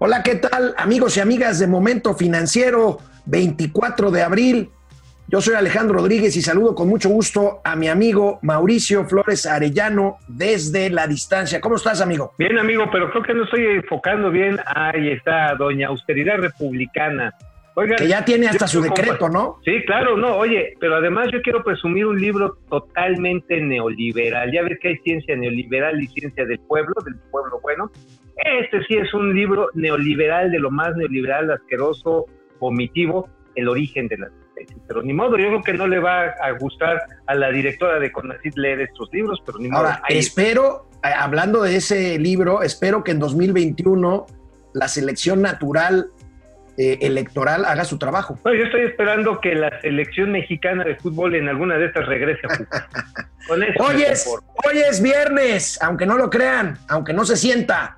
Hola, ¿qué tal amigos y amigas de Momento Financiero 24 de abril? Yo soy Alejandro Rodríguez y saludo con mucho gusto a mi amigo Mauricio Flores Arellano desde la distancia. ¿Cómo estás, amigo? Bien, amigo, pero creo que no estoy enfocando bien. Ahí está, doña Austeridad Republicana. Oiga, que ya tiene hasta su decreto, ¿no? Sí, claro, no, oye, pero además yo quiero presumir un libro totalmente neoliberal. Ya ves que hay ciencia neoliberal y ciencia del pueblo, del pueblo bueno. Este sí es un libro neoliberal, de lo más neoliberal, asqueroso, vomitivo, el origen de las especies. Pero ni modo, yo creo que no le va a gustar a la directora de CONACYT leer estos libros, pero ni modo. Ahora, espero, eh, hablando de ese libro, espero que en 2021 la selección natural eh, electoral haga su trabajo. yo estoy esperando que la selección mexicana de fútbol en alguna de estas regrese a hoy, es, hoy es viernes, aunque no lo crean, aunque no se sienta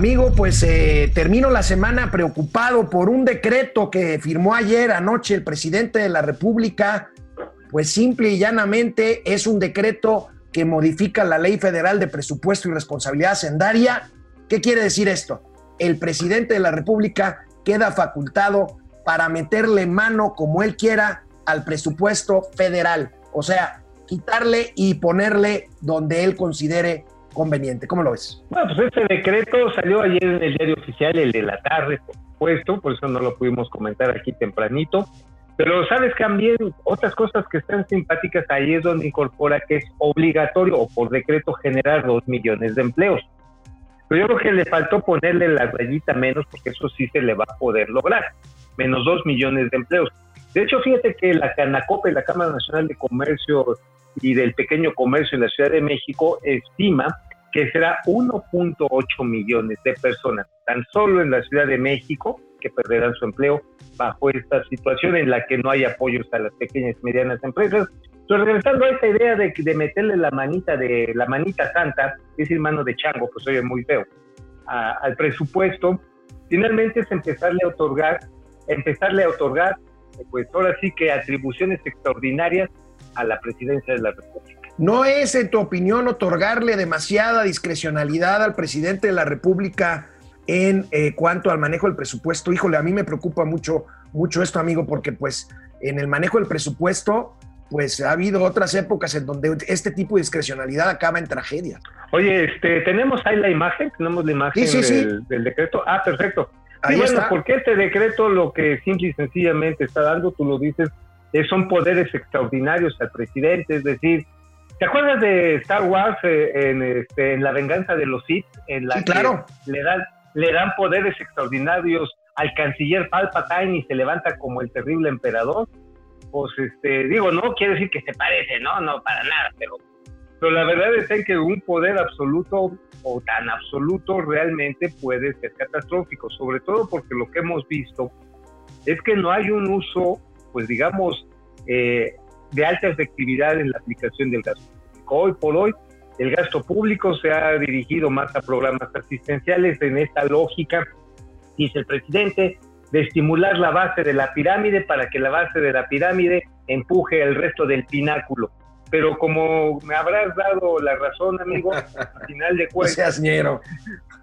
Amigo, pues eh, termino la semana preocupado por un decreto que firmó ayer anoche el presidente de la República. Pues simple y llanamente es un decreto que modifica la ley federal de presupuesto y responsabilidad hacendaria. ¿Qué quiere decir esto? El presidente de la República queda facultado para meterle mano como él quiera al presupuesto federal. O sea, quitarle y ponerle donde él considere conveniente. ¿Cómo lo ves? Bueno, pues este decreto salió ayer en el diario oficial, el de la tarde, por supuesto, por eso no lo pudimos comentar aquí tempranito. Pero sabes también otras cosas que están simpáticas ahí es donde incorpora que es obligatorio o por decreto generar dos millones de empleos. Pero yo creo que le faltó ponerle la rayita menos porque eso sí se le va a poder lograr, menos dos millones de empleos. De hecho, fíjate que la Canacope, la Cámara Nacional de Comercio y del Pequeño Comercio en la Ciudad de México, estima que será 1.8 millones de personas, tan solo en la Ciudad de México, que perderán su empleo bajo esta situación en la que no hay apoyos a las pequeñas y medianas empresas. Entonces, regresando a esta idea de, de meterle la manita de la manita santa, es decir, mano de chango, pues oye muy feo, al presupuesto, finalmente es empezarle a otorgar, empezarle a otorgar, pues ahora sí que atribuciones extraordinarias a la presidencia de la República. ¿No es, en tu opinión, otorgarle demasiada discrecionalidad al presidente de la República en eh, cuanto al manejo del presupuesto? Híjole, a mí me preocupa mucho, mucho esto, amigo, porque pues en el manejo del presupuesto, pues ha habido otras épocas en donde este tipo de discrecionalidad acaba en tragedia. Oye, este, tenemos ahí la imagen, tenemos la imagen del, decreto. Ah, perfecto. Ahí bueno, porque este decreto lo que simple y sencillamente está dando, tú lo dices, son poderes extraordinarios al presidente, es decir, ¿Te acuerdas de Star Wars eh, en, este, en La venganza de los Sith? En la claro. Que le dan, le dan poderes extraordinarios al canciller Palpatine y se levanta como el terrible emperador. Pues este, digo, no quiere decir que se parece, no, no, para nada, pero, pero la verdad es que un poder absoluto o tan absoluto realmente puede ser catastrófico, sobre todo porque lo que hemos visto es que no hay un uso, pues digamos, eh, de alta efectividad en la aplicación del gasto público. Hoy por hoy, el gasto público se ha dirigido más a programas asistenciales en esta lógica, dice el presidente, de estimular la base de la pirámide para que la base de la pirámide empuje el resto del pináculo. Pero como me habrás dado la razón, amigo, a final de cuentas... No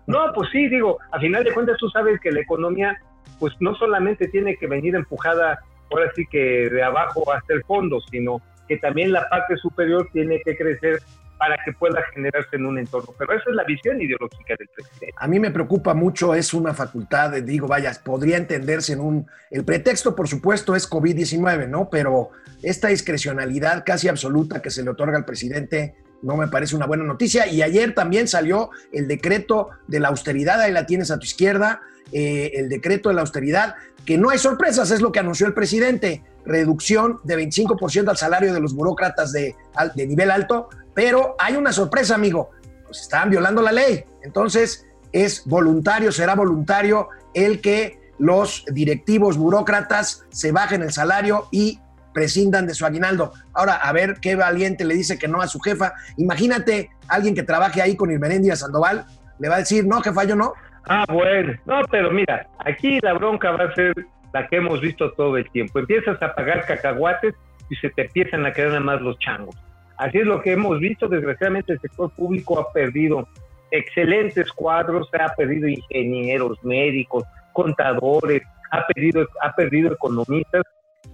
No, pues sí, digo, a final de cuentas tú sabes que la economía pues no solamente tiene que venir empujada ahora sí que de abajo hasta el fondo, sino que también la parte superior tiene que crecer para que pueda generarse en un entorno. Pero esa es la visión ideológica del presidente. A mí me preocupa mucho, es una facultad, digo, vaya, podría entenderse en un... El pretexto, por supuesto, es COVID-19, ¿no? Pero esta discrecionalidad casi absoluta que se le otorga al presidente no me parece una buena noticia. Y ayer también salió el decreto de la austeridad, ahí la tienes a tu izquierda, eh, el decreto de la austeridad, que no hay sorpresas, es lo que anunció el presidente, reducción de 25% al salario de los burócratas de, de nivel alto, pero hay una sorpresa, amigo, pues están violando la ley, entonces es voluntario, será voluntario el que los directivos burócratas se bajen el salario y prescindan de su aguinaldo. Ahora, a ver qué valiente le dice que no a su jefa. Imagínate alguien que trabaje ahí con Irmeréndira Sandoval, le va a decir, no, jefa, yo no. Ah, bueno. No, pero mira, aquí la bronca va a ser la que hemos visto todo el tiempo. Empiezas a pagar cacahuates y se te empiezan a quedar nada más los changos. Así es lo que hemos visto. Desgraciadamente el sector público ha perdido excelentes cuadros, ha perdido ingenieros, médicos, contadores, ha perdido, ha perdido economistas,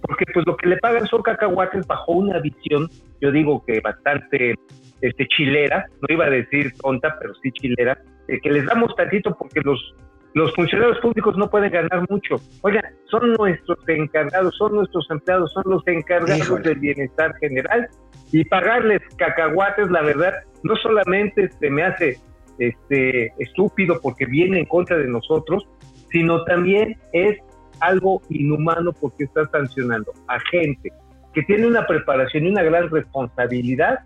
porque pues lo que le pagan son cacahuates bajo una visión, yo digo que bastante este, chilera, no iba a decir tonta, pero sí chilera, eh, que les damos tantito porque los, los funcionarios públicos no pueden ganar mucho. Oigan, son nuestros encargados, son nuestros empleados, son los encargados Híjole. del bienestar general y pagarles cacahuates, la verdad, no solamente se me hace este estúpido porque viene en contra de nosotros, sino también es algo inhumano porque está sancionando a gente que tiene una preparación y una gran responsabilidad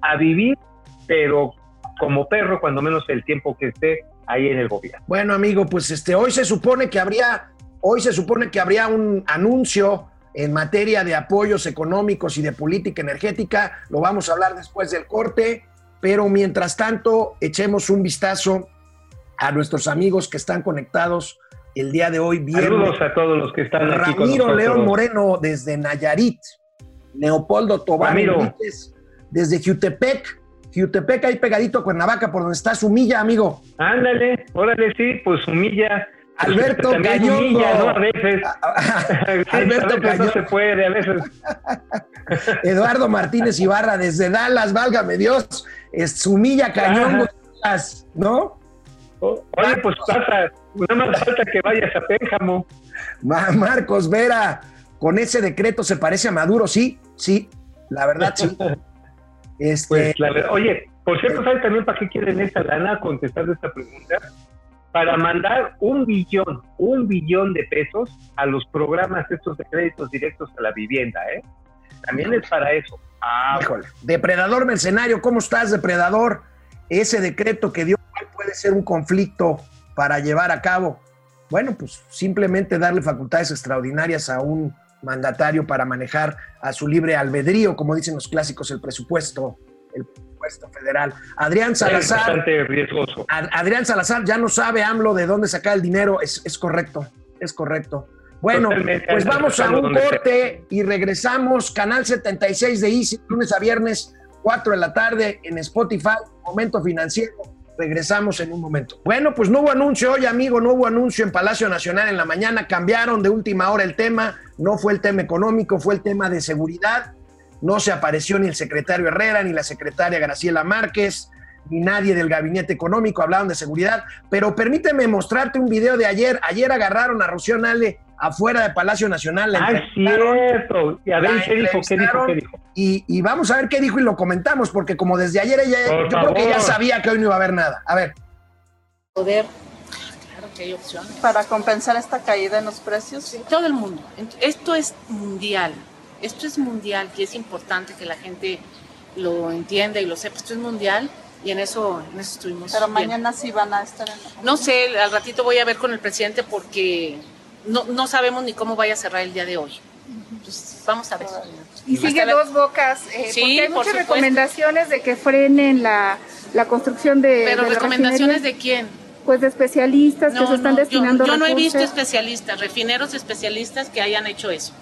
a vivir, pero como perro, cuando menos el tiempo que esté ahí en el gobierno. Bueno, amigo, pues este, hoy se supone que habría, hoy se supone que habría un anuncio en materia de apoyos económicos y de política energética. Lo vamos a hablar después del corte, pero mientras tanto, echemos un vistazo a nuestros amigos que están conectados el día de hoy, viernes. Saludos a todos los que están aquí con Ramiro. León Moreno desde Nayarit, Leopoldo Tobar. Enríquez desde Jutepec, Jutepec ahí pegadito a Cuernavaca, por donde está Sumilla, amigo. Ándale, órale, sí, pues humilla. Alberto humilla, ¿no? A veces. Sí, Alberto a veces no se puede, a veces. Eduardo Martínez Ibarra desde Dallas, válgame Dios, es Sumilla Cañongo, Dallas, ¿no? Oye, pues pasa, nada más falta que vayas a Pénjamo. Ma- Marcos Vera, con ese decreto se parece a Maduro, sí, sí, la verdad sí. Este, Pues, oye, por cierto, ¿sabes también para qué quieren esta lana? Contestando esta pregunta. Para mandar un billón, un billón de pesos a los programas estos de créditos directos a la vivienda, ¿eh? También es para eso. Ah, Híjole. Depredador mercenario, ¿cómo estás, depredador? Ese decreto que dio puede ser un conflicto para llevar a cabo. Bueno, pues simplemente darle facultades extraordinarias a un mandatario para manejar a su libre albedrío, como dicen los clásicos, el presupuesto, el presupuesto federal. Adrián es Salazar, bastante riesgoso. Ad- Adrián Salazar ya no sabe AMLO de dónde sacar el dinero, es, es correcto, es correcto. Bueno, Totalmente, pues vamos a un corte y regresamos. Canal 76 de Easy, lunes a viernes, 4 de la tarde en Spotify, Momento Financiero. Regresamos en un momento. Bueno, pues no hubo anuncio hoy, amigo, no hubo anuncio en Palacio Nacional en la mañana. Cambiaron de última hora el tema. No fue el tema económico, fue el tema de seguridad. No se apareció ni el secretario Herrera, ni la secretaria Graciela Márquez, ni nadie del gabinete económico. Hablaron de seguridad. Pero permíteme mostrarte un video de ayer. Ayer agarraron a Rocío Nale afuera de Palacio Nacional. la Ah, cierto. Y a ver, ¿qué dijo? ¿Qué dijo? ¿Qué dijo? Y, y vamos a ver qué dijo y lo comentamos, porque como desde ayer ella, Por yo creo que ya sabía que hoy no iba a haber nada. A ver, poder. Claro que hay opciones. para compensar esta caída en los precios. Todo el mundo. Esto es mundial. Esto es mundial y es importante que la gente lo entienda y lo sepa. Esto es mundial y en eso, en eso estuvimos. Pero bien. mañana sí van a estar en la No sé, al ratito voy a ver con el presidente porque no, no sabemos ni cómo vaya a cerrar el día de hoy. Entonces, vamos a ver. Y sigue la- dos bocas, eh, Sí, porque hay por muchas supuesto. recomendaciones de que frenen la, la construcción de, Pero de recomendaciones de quién? pues de especialistas que se están yo- destinando yo, no he visto especialistas, refineros especialistas que hayan hecho eso.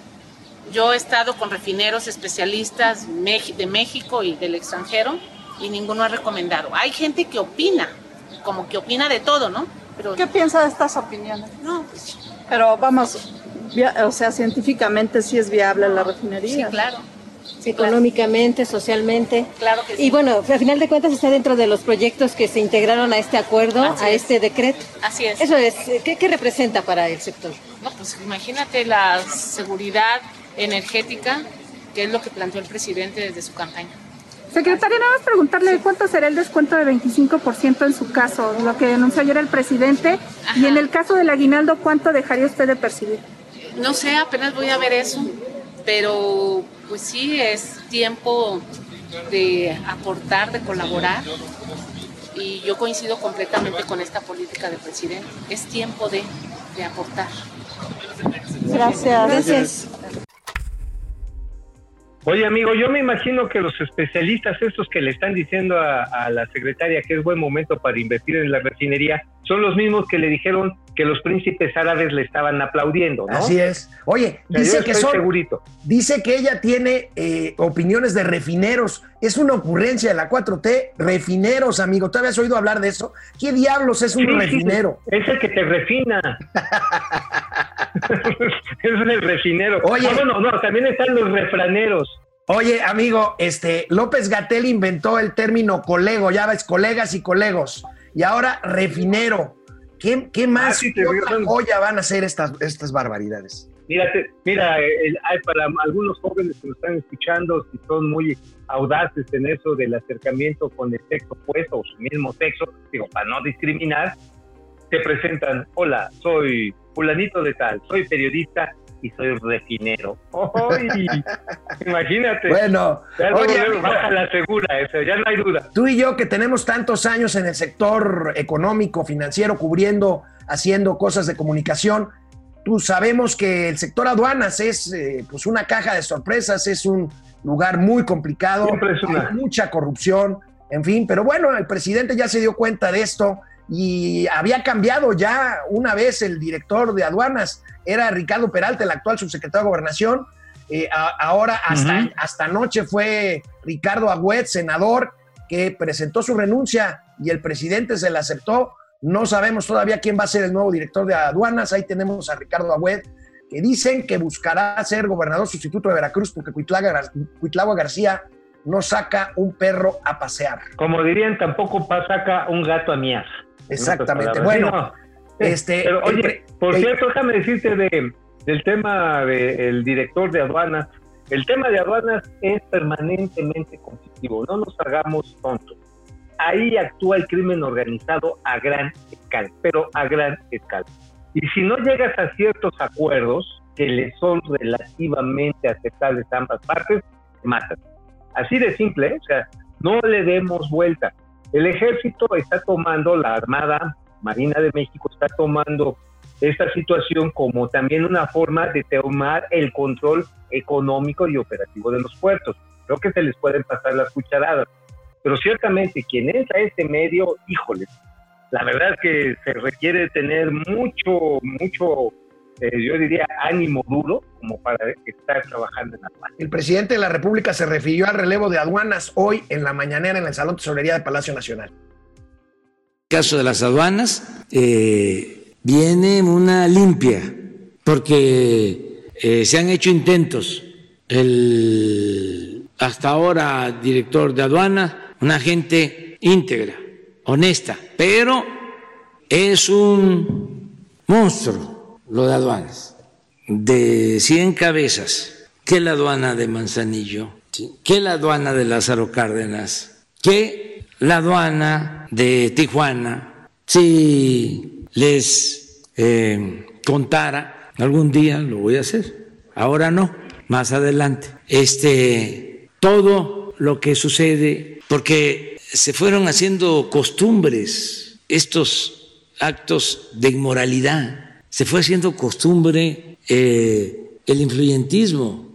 Yo he estado con refineros especialistas de México y del extranjero y ninguno ha recomendado. Hay gente que opina, como que opina de todo, ¿no? Pero ¿Qué piensa de estas opiniones? no, pues Pero vamos, o sea, científicamente sí es viable la sí, refinería. claro. Sí, claro. económicamente, socialmente. Claro que sí. Y bueno, a final de cuentas está dentro de los proyectos que se integraron a este acuerdo, Así a es. este decreto. Así es. Eso es, ¿qué, qué representa para el sector? No, pues imagínate la seguridad energética, que es lo que planteó el presidente desde su campaña. Secretaria, nada más preguntarle cuánto será el descuento de 25% en su caso, lo que denunció ayer el presidente, y en el caso del aguinaldo, ¿cuánto dejaría usted de percibir? No sé, apenas voy a ver eso, pero pues sí, es tiempo de aportar, de colaborar. Y yo coincido completamente con esta política del presidente. Es tiempo de, de aportar. Gracias. Gracias. Oye, amigo, yo me imagino que los especialistas estos que le están diciendo a, a, la secretaria que es buen momento para invertir en la refinería son los mismos que le dijeron que los príncipes árabes le estaban aplaudiendo, ¿no? Así es. Oye, O sea, dice que son, segurito. dice que ella tiene eh, opiniones de refineros. Es una ocurrencia de la 4T. Refineros, amigo. ¿Tú habías oído hablar de eso? ¿Qué diablos es un Sí, sí, refinero? es el que te refina. es el refinero. Oye. Ah, bueno, no, también están los refraneros. Oye, amigo, este López Gatel inventó el término colego, ya ves, colegas y colegos. Y ahora refinero. ¿Qué, qué más Ah, qué otra digo. joya van a ser estas, estas barbaridades? Mira, te- mira el- para algunos jóvenes que nos están escuchando, si son muy audaces en eso del acercamiento con el sexo opuesto o su mismo sexo, digo, para no discriminar, te presentan, hola, soy fulanito de tal, soy periodista y soy refinero. ¡Ay! Imagínate. Bueno, Ya luego, oye, amigo, baja la segura, eso, ya no hay duda. tú y yo que tenemos tantos años en el sector económico, financiero, cubriendo, haciendo cosas de comunicación, tú sabemos que el sector aduanas es eh, pues una caja de sorpresas, es un lugar muy complicado, hay mucha corrupción, en fin, pero bueno, el presidente ya se dio cuenta de esto y había cambiado ya una vez el director de aduanas, era Ricardo Peralta, el actual subsecretario de Gobernación, eh, a- ahora hasta, hasta anoche fue Ricardo Agüet, senador, que presentó su renuncia y el presidente se la aceptó. No sabemos todavía quién va a ser el nuevo director de aduanas. Ahí tenemos a Ricardo Agüed, que dicen que buscará ser gobernador sustituto de Veracruz porque Cuitlagua García no saca un perro a pasear. Como dirían, tampoco saca un gato a mías. Exactamente. Bueno, Sí, este, Pero oye, por el- cierto, déjame decirte de, del tema del director de aduanas. El tema de aduanas es permanentemente conflictivo, no nos hagamos tontos. Ahí actúa el crimen organizado a gran escala, pero a gran escala. Y si no llegas a ciertos acuerdos que le son relativamente aceptables a ambas partes, te matan. Así de simple, ¿eh? o sea, no le demos vuelta. El ejército está tomando, la Armada Marina de México está tomando esta situación como también una forma de tomar el control económico y operativo de los puertos. Creo que se les pueden pasar las cucharadas. Pero ciertamente quien entra a este medio, híjole, la verdad es que se requiere tener mucho, mucho, eh, yo diría, ánimo duro como para estar trabajando en la paz. el presidente de la República se refirió al relevo de aduanas hoy en la mañanera en el Salón de Tesorería de Palacio Nacional. caso de las aduanas, eh, viene una limpia, porque eh, se han hecho intentos. El hasta ahora director de aduana, una gente íntegra, honesta, pero es un monstruo lo de aduanas, de 100 cabezas, que la aduana de Manzanillo, que la aduana de Lázaro Cárdenas, que la aduana de Tijuana, si les eh, contara, algún día lo voy a hacer, ahora no, más adelante, este, todo lo que sucede, porque se fueron haciendo costumbres estos actos de inmoralidad, se fue haciendo costumbre eh, el influyentismo,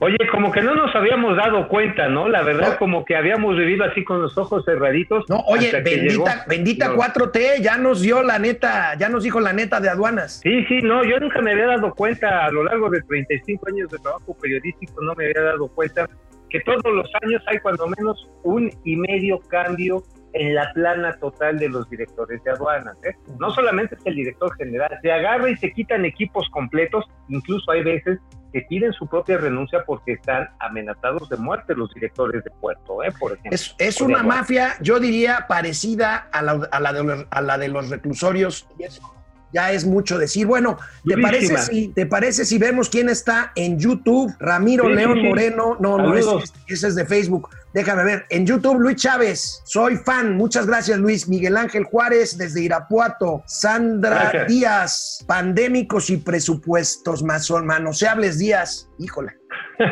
Oye, como que no nos habíamos dado cuenta, ¿no? La verdad, No. como que habíamos vivido así con los ojos cerraditos. No, oye, bendita, bendita No. 4T, ya nos dio la neta, ya nos dijo la neta de aduanas. Sí, sí, no, yo nunca me había dado cuenta a lo largo de 35 años de trabajo periodístico, no me había dado cuenta que todos los años hay cuando menos un y medio cambio en la plana total de los directores de aduanas. ¿eh? No solamente es el director general, se agarra y se quitan equipos completos, incluso hay veces que piden su propia renuncia porque están amenazados de muerte los directores de puerto, ¿eh? por ejemplo. Es, una mafia, yo diría, parecida a la, a la de, los, a la de los reclusorios. Y eso Ya es mucho decir. Bueno, ¿te parece, si, ¿te parece si vemos quién está en YouTube? Ramiro Sí, León sí. Moreno. No, no, ese, Saludos. ese es de Facebook. Déjame ver. En YouTube, Luis Chávez. Soy fan. Muchas gracias, Luis. Miguel Ángel Juárez, desde Irapuato. Sandra Gracias. Díaz. Pandémicos y presupuestos maso- manoseables días. Híjole.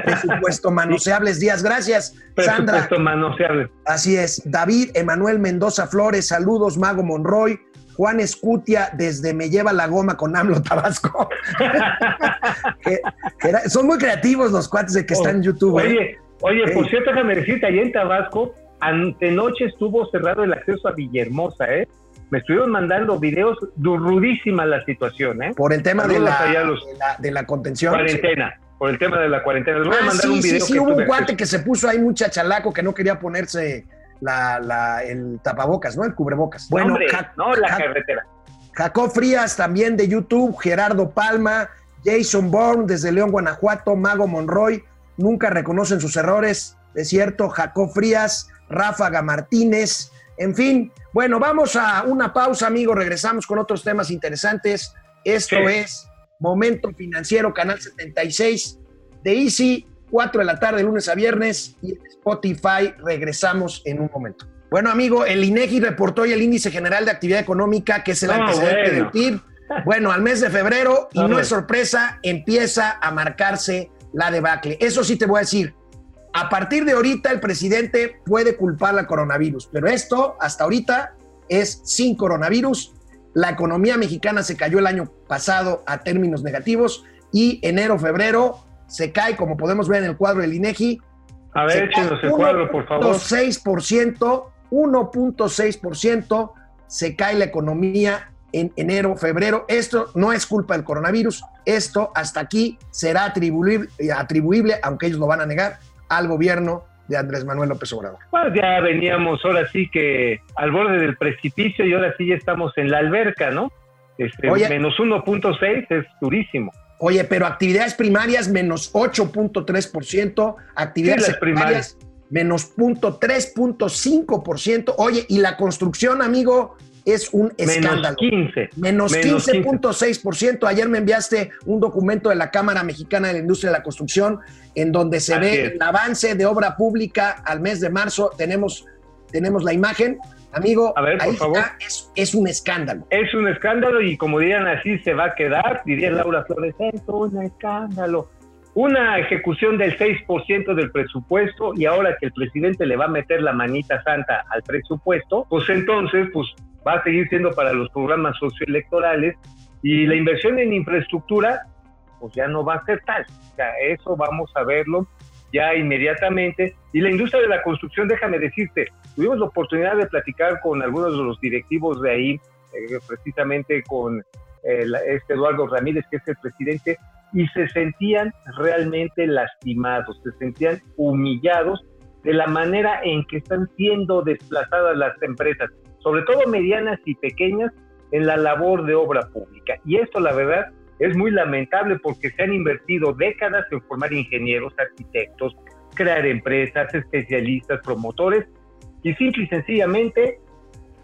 Presupuesto manoseables días. Gracias, Sandra. Presupuesto manoseable. Así es. David Emanuel Mendoza Flores, saludos, Mago Monroy. Juan Escutia desde Me lleva la goma con AMLO Tabasco. Que- que era- son muy creativos los cuates de que están en YouTube. ¿eh? Oye, oye, por cierto, déjame decirte, allá en Tabasco, antenoche estuvo cerrado el acceso a Villahermosa, ¿eh? Me estuvieron mandando videos, rudísima la situación, ¿eh? Por el tema de la, los- de la, de la contención. Cuarentena, por el tema de la cuarentena. Les voy a Ah, mandar sí, un video sí, sí, que hubo un cuate acceso. que se puso ahí muy chachalaco que no quería ponerse la, la- el tapabocas, ¿no? El cubrebocas. Bueno, Hombre, Ja- no, la Ja- carretera. Jacob Frías también de YouTube, Gerardo Palma, Jason Bourne desde León, Guanajuato, Mago Monroy, nunca reconocen sus errores, es cierto, Jacob Frías, Ráfaga Martínez, en fin. Bueno, vamos a una pausa, amigo, regresamos con otros temas interesantes. Esto Sí. es Momento Financiero, Canal 76 de Easy, 4 de la tarde, lunes a viernes, y en Spotify regresamos en un momento. Bueno, amigo, el INEGI reportó hoy el índice general de actividad económica, que es el Ah, antecedente bueno. del PIB. Bueno, al mes de febrero, y no es sorpresa, empieza a marcarse la debacle. Eso sí te voy a decir. A partir de ahorita, el presidente puede culpar al coronavirus, pero esto, hasta ahorita, es sin coronavirus. La economía mexicana se cayó el año pasado a términos negativos y enero, febrero se cae, como podemos ver en el cuadro del INEGI, A ver, échenos el cuadro, por favor. 1.6%, 1.6% se cae la economía en enero, febrero. Esto no es culpa del coronavirus. Esto hasta aquí será atribuible, atribuible, aunque ellos lo van a negar, al gobierno de Andrés Manuel López Obrador. Pues ya veníamos ahora sí que al borde del precipicio y ahora sí ya estamos en la alberca, ¿no? Este, Oye. menos 1.6 es durísimo. Oye, pero actividades primarias menos 8.3%, actividades Sí, secundarias menos 0.3.5%. Oye, y la construcción, amigo, es un Menos escándalo. 15. Menos Menos 15.6%. Ayer me enviaste un documento de la Cámara Mexicana de la Industria de la Construcción en donde se Así ve es. el avance de obra pública al mes de marzo. Tenemos, tenemos la imagen. Amigo, A ver, por ahí favor. está, es, es un escándalo. Es un escándalo y como dirían así se va a quedar, diría Laura Flores, es un escándalo. Una ejecución del 6% del presupuesto y ahora que el presidente le va a meter la manita santa al presupuesto, pues entonces pues va a seguir siendo para los programas socioelectorales y la inversión en infraestructura pues ya no va a ser tal. O sea, eso vamos a verlo ya inmediatamente. Y la industria de la construcción, déjame decirte, tuvimos la oportunidad de platicar con algunos de los directivos de ahí, eh, precisamente con eh, este Eduardo Ramírez, que es el presidente, y se sentían realmente lastimados, se sentían humillados de la manera en que están siendo desplazadas las empresas, sobre todo medianas y pequeñas, en la labor de obra pública. Y esto, la verdad, es muy lamentable porque se han invertido décadas en formar ingenieros, arquitectos, crear empresas, especialistas, promotores, y simple y sencillamente,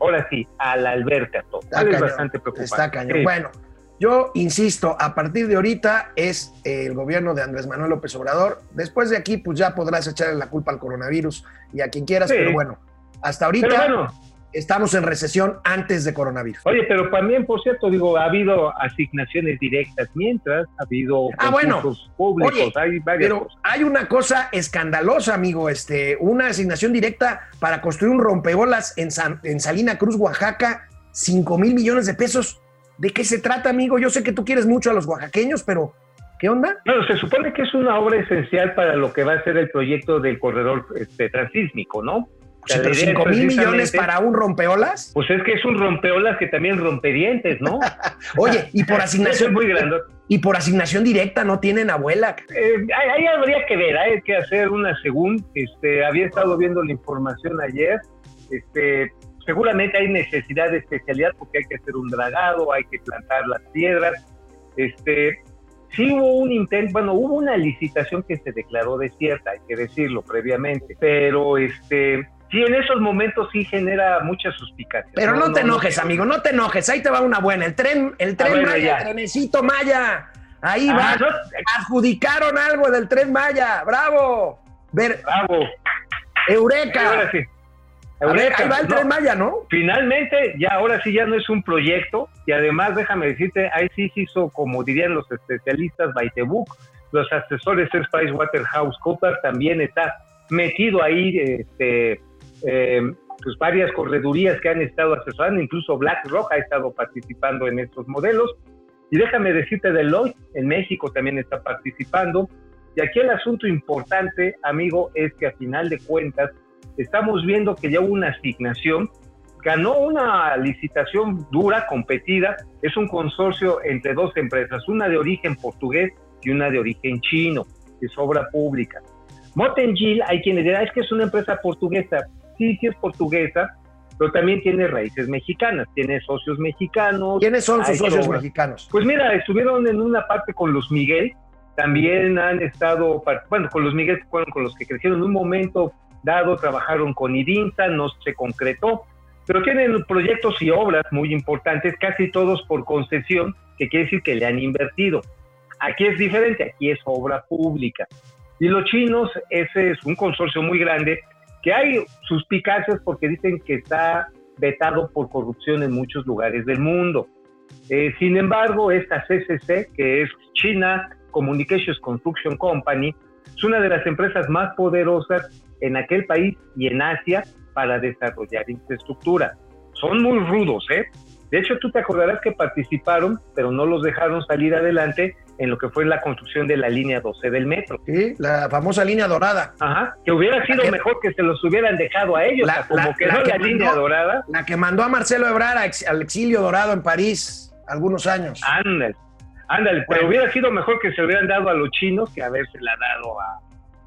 ahora sí, a la alberca todo. Está es cañón, bastante preocupante. Está cañón. Sí. Bueno, yo insisto, a partir de ahorita es el gobierno de Andrés Manuel López Obrador. Después de aquí, pues ya podrás echarle la culpa al coronavirus y a quien quieras, Sí. pero bueno, hasta ahorita Pero bueno, estamos en recesión antes de coronavirus. Oye, pero también, por cierto, digo, ha habido asignaciones directas mientras, ha habido Ah, bueno. públicos, Oye, hay varias Pero cosas. hay una cosa escandalosa, amigo, este, una asignación directa para construir un rompeolas en, San- en Salina Cruz, Oaxaca, 5 mil millones de pesos. ¿De qué se trata, amigo? Yo sé que tú quieres mucho a los oaxaqueños, pero ¿qué onda? Bueno, se supone que es una obra esencial para lo que va a ser el proyecto del corredor este, transísmico, ¿no? O sea, Sí, la pero idea es 5 mil millones para un rompeolas. Pues es que es un rompeolas que también rompe dientes, ¿no? Oye, y por asignación es muy grande. y por asignación directa no tienen abuela. Eh, ahí habría que ver, hay que hacer una según. Este, había estado viendo la información ayer. Este, seguramente hay necesidad de especialidad porque hay que hacer un dragado, hay que plantar las piedras. Este, sí hubo un intento, bueno, hubo una licitación que se declaró desierta, hay que decirlo previamente, pero este, sí en esos momentos sí genera mucha suspicacia. Pero no, te enojes, amigo, no te enojes. Ahí te va una buena. El tren, el tren bueno, Maya, ya. el trenecito Maya. Ahí Ah, va. no, Adjudicaron algo del tren Maya. ¡Bravo! Ver, bravo. Eureka. Ahora sí. Ver, Eureka, ahí va el tren Maya, ¿no? finalmente ya ahora sí ya no es un proyecto y además déjame decirte ahí sí se hizo como dirían los especialistas by the book los asesores es PricewaterhouseCoopers también está metido ahí este eh, pues varias corredurías que han estado asesorando, incluso BlackRock ha estado participando en estos modelos. Y déjame decirte, Deloitte en México también está participando. Y aquí el asunto importante, amigo, es que a final de cuentas estamos viendo que ya hubo una asignación, ganó una licitación dura, competida, es un consorcio entre dos empresas, una de origen portugués y una de origen chino, es obra pública. Motengil, hay quienes dirán, es que es una empresa portuguesa, sí, sí es portuguesa, pero también tiene raíces mexicanas, tiene socios mexicanos. ¿Quiénes son sus socios mexicanos? Pues mira, estuvieron en una parte con los Miguel, también han estado, bueno, con los Miguel fueron con los que crecieron en un momento dado, trabajaron con IDINSA, no se concretó, pero tienen proyectos y obras muy importantes, casi todos por concesión, que quiere decir que le han invertido. Aquí es diferente, aquí es obra pública. Y los chinos, ese es un consorcio muy grande, que hay suspicacias porque dicen que está vetado por corrupción en muchos lugares del mundo. Eh, sin embargo, esta CCC, que es China Communications Construction Company, es una de las empresas más poderosas en aquel país y en Asia para desarrollar infraestructura. Son muy rudos, ¿eh? De hecho, tú te acordarás que participaron, pero no los dejaron salir adelante en lo que fue la construcción de la línea 12 del metro. Sí, la famosa línea dorada. Ajá, que hubiera sido que- mejor que se los hubieran dejado a ellos, La- como la- quedó la la, que línea mandó- dorada. La que mandó a Marcelo Ebrard a ex- al exilio dorado en París algunos años. Ándale, ándale, pero hubiera sido mejor que se hubieran dado a los chinos que habérsela dado a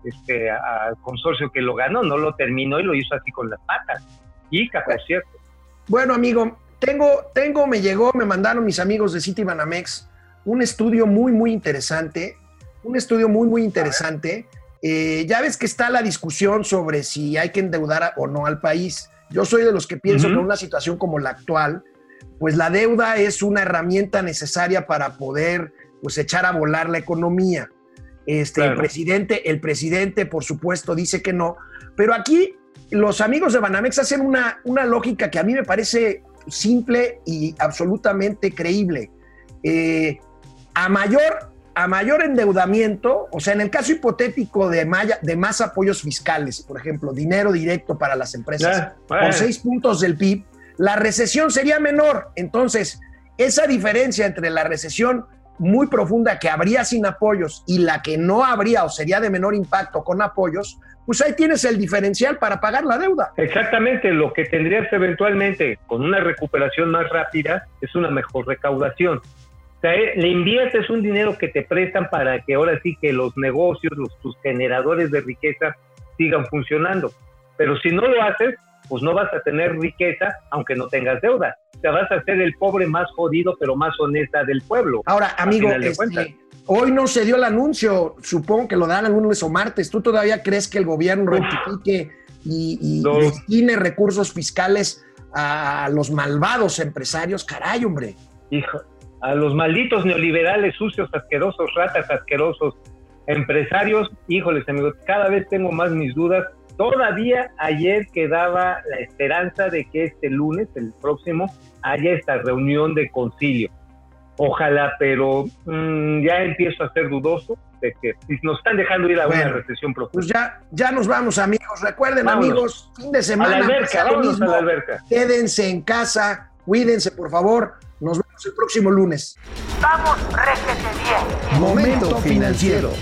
este al consorcio que lo ganó, no lo terminó y lo hizo así con las patas. Ica, por cierto. Bueno, amigo, tengo, tengo, me llegó, me mandaron mis amigos de City Banamex un estudio muy, muy interesante. Un estudio muy, muy interesante. Eh, ya ves que está la discusión sobre si hay que endeudar a- o no al país. Yo soy de los que pienso que en una situación como la actual, pues la deuda es una herramienta necesaria para poder pues echar a volar la economía. Este, el presidente, el presidente, por supuesto, dice que no, pero aquí los amigos de Banamex hacen una, una lógica que a mí me parece simple y absolutamente creíble. Eh, a mayor a mayor endeudamiento, o sea, en el caso hipotético de, maya- de más apoyos fiscales, por ejemplo, dinero directo para las empresas, bueno. por seis puntos del PIB, la recesión sería menor. Entonces, esa diferencia entre la recesión muy profunda que habría sin apoyos y la que no habría o sería de menor impacto con apoyos, pues ahí tienes el diferencial para pagar la deuda. Exactamente, lo que tendrías eventualmente con una recuperación más rápida es una mejor recaudación. O sea, eh, le inviertes un dinero que te prestan para que ahora sí que los negocios, los, tus generadores de riqueza sigan funcionando. Pero si no lo haces, pues no vas a tener riqueza aunque no tengas deuda. O sea, vas a ser el pobre más jodido, pero más honesta del pueblo. Ahora, amigo, este, hoy no se dio el anuncio, supongo que lo darán el lunes o martes. ¿Tú todavía crees que el gobierno Uf. rectifique y, y No. destine recursos fiscales a los malvados empresarios? Caray, hombre. Hijo, a los malditos neoliberales sucios, asquerosos, ratas asquerosos, empresarios, híjoles amigos, cada vez tengo más mis dudas. Todavía ayer quedaba la esperanza de que este lunes, el próximo, haya esta reunión de concilio. Ojalá, pero mm, ya empiezo a ser dudoso de que nos están dejando ir a Bueno, una recesión profunda. Pues ya, ya nos vamos, amigos. Recuerden, Vámonos. amigos, fin de a semana. la alberca, lo vámonos a mismo. la alberca. Quédense en casa, cuídense, por favor. El próximo lunes. Vamos, réjete bien. Momento financiero.